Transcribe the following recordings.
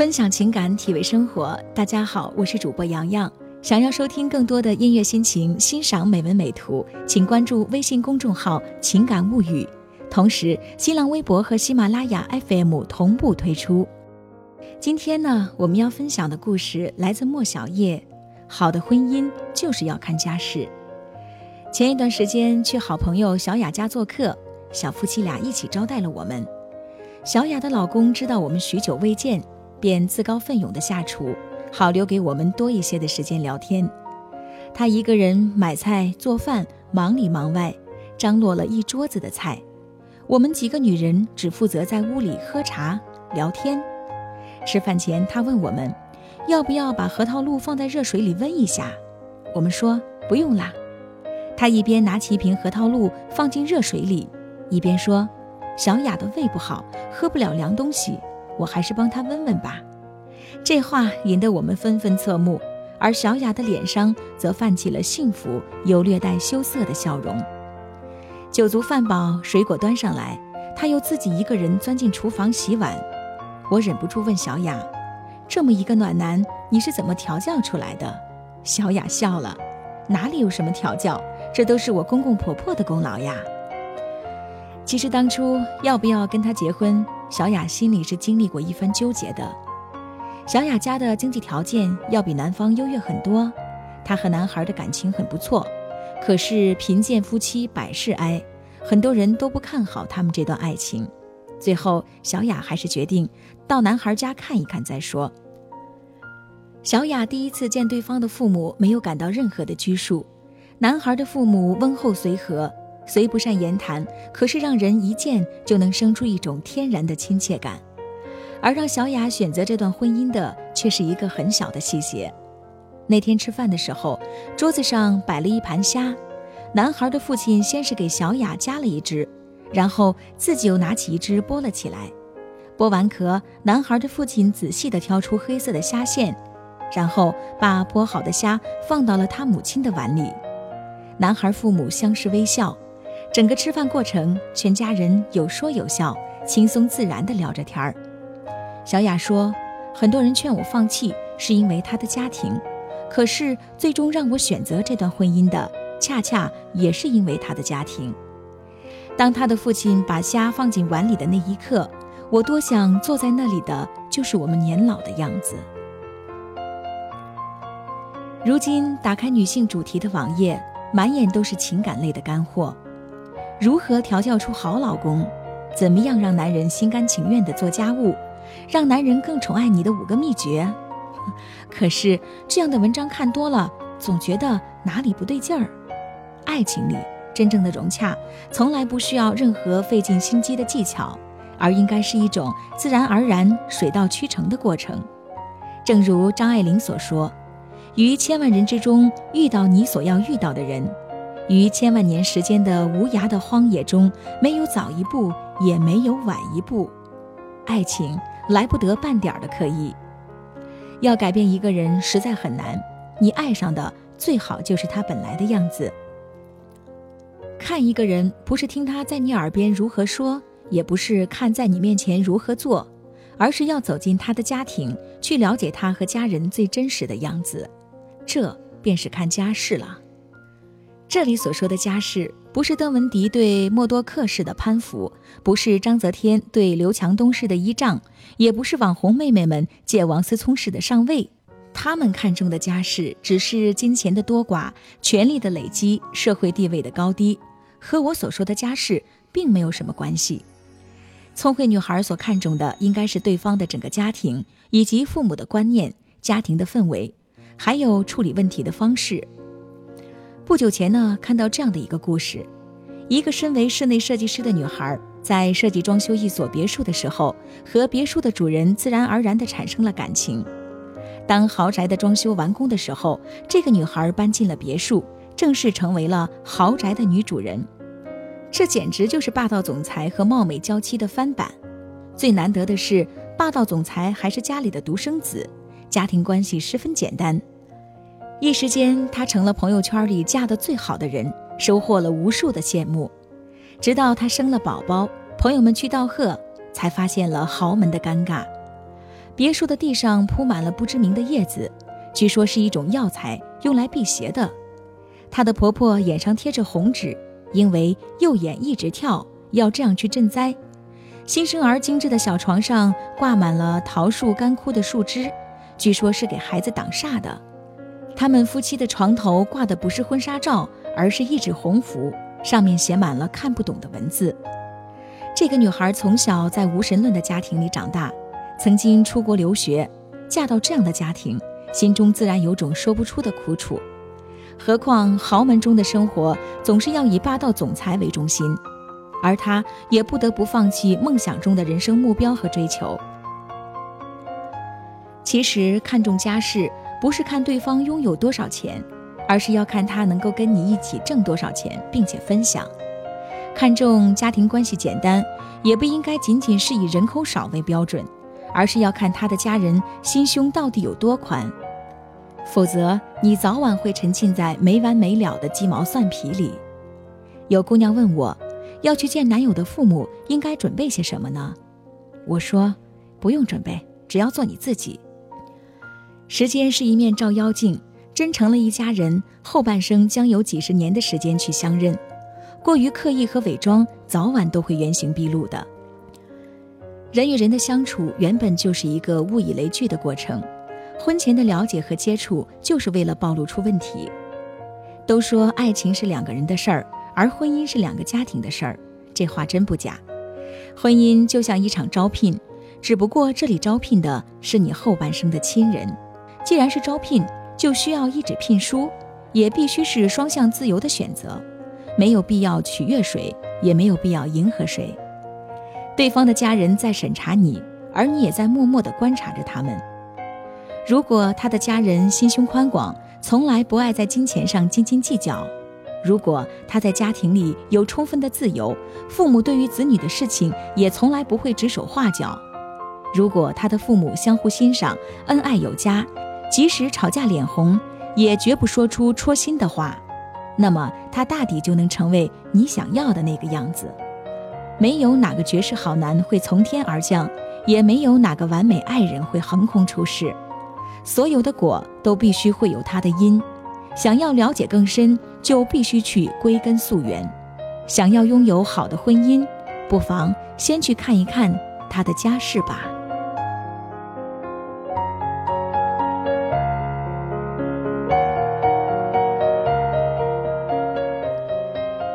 分享情感，体味生活。大家好，我是主播洋洋。想要收听更多的音乐心情，欣赏美文美图，请关注微信公众号“情感物语”。同时，新浪微博和喜马拉雅 FM 同步推出。今天呢，我们要分享的故事来自莫小叶。好的婚姻就是要看家世。前一段时间去好朋友小雅家做客，小夫妻俩一起招待了我们。小雅的老公知道我们许久未见，便自告奋勇地下厨，好留给我们多一些的时间聊天。他一个人买菜做饭，忙里忙外，张罗了一桌子的菜。我们几个女人只负责在屋里喝茶聊天。吃饭前，他问我们，要不要把核桃露放在热水里温一下？我们说不用啦。他一边拿起一瓶核桃露放进热水里，一边说。小雅的胃不好，喝不了凉东西，我还是帮她问问吧。这话引得我们纷纷侧目，而小雅的脸上则泛起了幸福又略带羞涩的笑容。酒足饭饱，水果端上来，她又自己一个人钻进厨房洗碗。我忍不住问小雅：“这么一个暖男，你是怎么调教出来的？”小雅笑了：“哪里有什么调教，这都是我公公婆婆的功劳呀。”其实当初要不要跟他结婚，小雅心里是经历过一番纠结的。小雅家的经济条件要比男方优越很多，她和男孩的感情很不错。可是贫贱夫妻百事哀，很多人都不看好他们这段爱情。最后，小雅还是决定到男孩家看一看再说。小雅第一次见对方的父母，没有感到任何的拘束。男孩的父母温厚随和。虽不善言谈，可是让人一见就能生出一种天然的亲切感。而让小雅选择这段婚姻的，却是一个很小的细节。那天吃饭的时候，桌子上摆了一盘虾，男孩的父亲先是给小雅夹了一只，然后自己又拿起一只剥了起来。剥完壳，男孩的父亲仔细地挑出黑色的虾线，然后把剥好的虾放到了他母亲的碗里。男孩父母相视微笑。整个吃饭过程，全家人有说有笑，轻松自然地聊着天儿。小雅说：“很多人劝我放弃，是因为他的家庭，可是最终让我选择这段婚姻的，恰恰也是因为他的家庭。”当他的父亲把虾放进碗里的那一刻，我多想坐在那里的就是我们年老的样子。如今打开女性主题的网页，满眼都是情感类的干货。如何调教出好老公？怎么样让男人心甘情愿地做家务？让男人更宠爱你的五个秘诀？可是这样的文章看多了，总觉得哪里不对劲儿。爱情里真正的融洽，从来不需要任何费尽心机的技巧，而应该是一种自然而然、水到渠成的过程。正如张爱玲所说：“于千万人之中遇到你所要遇到的人。”于千万年时间的无涯的荒野中，没有早一步，也没有晚一步。爱情来不得半点的刻意。要改变一个人实在很难，你爱上的最好就是他本来的样子。看一个人，不是听他在你耳边如何说，也不是看在你面前如何做，而是要走进他的家庭，去了解他和家人最真实的样子。这便是看家世了。这里所说的家世，不是邓文迪对默多克式的攀附，不是章泽天对刘强东式的依仗，也不是网红妹妹们借王思聪式的上位。他们看中的家世，只是金钱的多寡、权力的累积、社会地位的高低，和我所说的家世并没有什么关系。聪慧女孩所看重的，应该是对方的整个家庭，以及父母的观念、家庭的氛围，还有处理问题的方式。不久前呢，看到这样的一个故事：一个身为室内设计师的女孩，在设计装修一所别墅的时候，和别墅的主人自然而然地产生了感情。当豪宅的装修完工的时候，这个女孩搬进了别墅，正式成为了豪宅的女主人。这简直就是霸道总裁和貌美娇妻的翻版。最难得的是，霸道总裁还是家里的独生子，家庭关系十分简单。一时间，她成了朋友圈里嫁得最好的人，收获了无数的羡慕。直到她生了宝宝，朋友们去道贺，才发现了豪门的尴尬。别墅的地上铺满了不知名的叶子，据说是一种药材，用来辟邪的。她的婆婆眼上贴着红纸，因为右眼一直跳，要这样去赈灾。新生儿精致的小床上挂满了桃树干枯的树枝，据说是给孩子挡煞的。他们夫妻的床头挂的不是婚纱照，而是一纸红符，上面写满了看不懂的文字。这个女孩从小在无神论的家庭里长大，曾经出国留学，嫁到这样的家庭，心中自然有种说不出的苦楚。何况豪门中的生活总是要以霸道总裁为中心，而她也不得不放弃梦想中的人生目标和追求。其实看重家世，不是看对方拥有多少钱，而是要看他能够跟你一起挣多少钱，并且分享。看重家庭关系简单，也不应该仅仅是以人口少为标准，而是要看他的家人心胸到底有多宽。否则，你早晚会沉浸在没完没了的鸡毛蒜皮里。有姑娘问我，要去见男友的父母，应该准备些什么呢？我说，不用准备，只要做你自己。时间是一面照妖镜，真成了一家人，后半生将有几十年的时间去相认。过于刻意和伪装，早晚都会原形毕露的。人与人的相处原本就是一个物以类聚的过程，婚前的了解和接触就是为了暴露出问题。都说爱情是两个人的事儿，而婚姻是两个家庭的事儿，这话真不假。婚姻就像一场招聘，只不过这里招聘的是你后半生的亲人。既然是招聘，就需要一纸聘书，也必须是双向自由的选择。没有必要取悦谁，也没有必要迎合谁。对方的家人在审查你，而你也在默默地观察着他们。如果他的家人心胸宽广，从来不爱在金钱上斤斤计较；如果他在家庭里有充分的自由，父母对于子女的事情也从来不会指手画脚；如果他的父母相互欣赏，恩爱有加，即使吵架脸红，也绝不说出戳心的话。那么他大抵就能成为你想要的那个样子。没有哪个绝世好男会从天而降，也没有哪个完美爱人会横空出世。所有的果都必须会有它的因。想要了解更深，就必须去归根溯源。想要拥有好的婚姻，不妨先去看一看他的家世吧。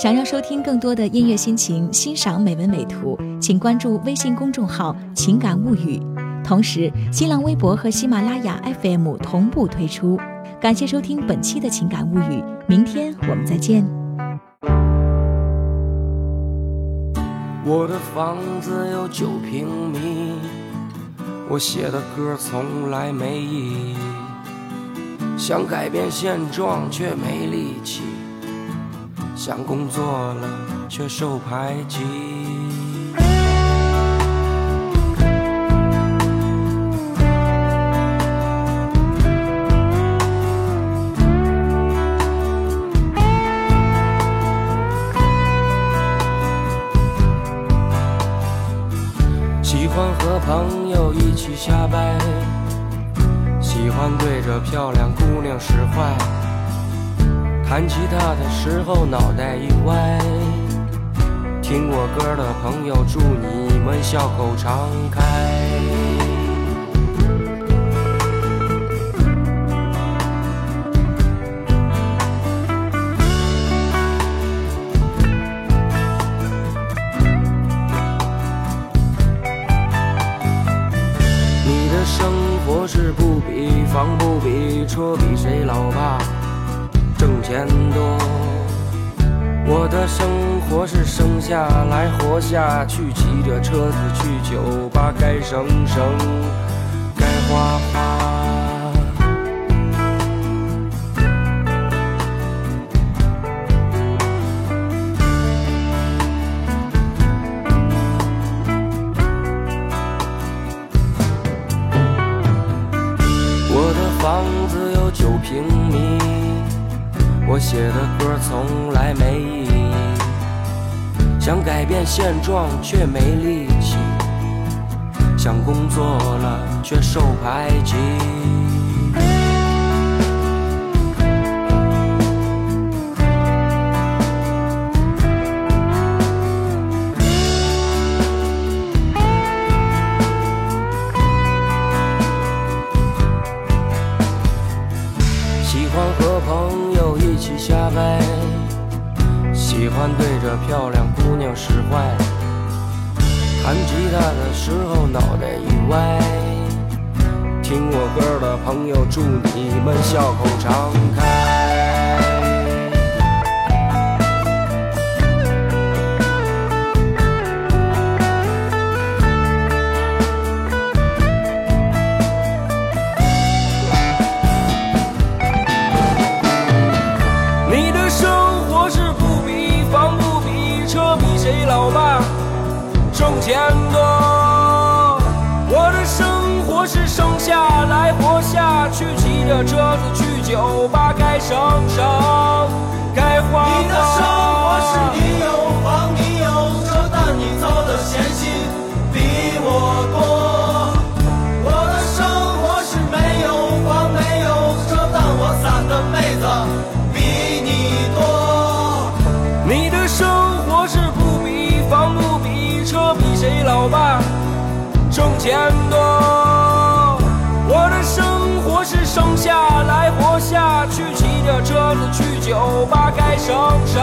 想要收听更多的音乐心情，欣赏美文美图，请关注微信公众号“情感物语”，同时新浪微博和喜马拉雅 FM 同步推出。感谢收听本期的情感物语，明天我们再见。我的房子有九平米，我写的歌从来没意义，想改变现状却没力气。想工作了，却受排挤。喜欢和朋友一起瞎掰，喜欢对着漂亮姑娘使坏。弹吉他的时候脑袋一歪，听我歌的朋友祝你们笑口常开。你的生活是不比房不比车比谁老爸？我的生活是生下来活下去，骑着车子去酒吧，该省省，该花花。我的房子有九平米。写的歌从来没意义，想改变现状却没力气，想工作了却受排挤。听我歌的朋友祝你们笑口常开。你的生活是不比房不比车比谁老爸挣钱多。是生下来活下去，骑着车子去酒吧，该省省，该花花。你的生活是你有房你有车，但你操的闲心比我多。我的生活是没有房没有车，但我散的妹子比你多。你的生活是不比房不比车比谁老爸挣钱多。就把，该省省，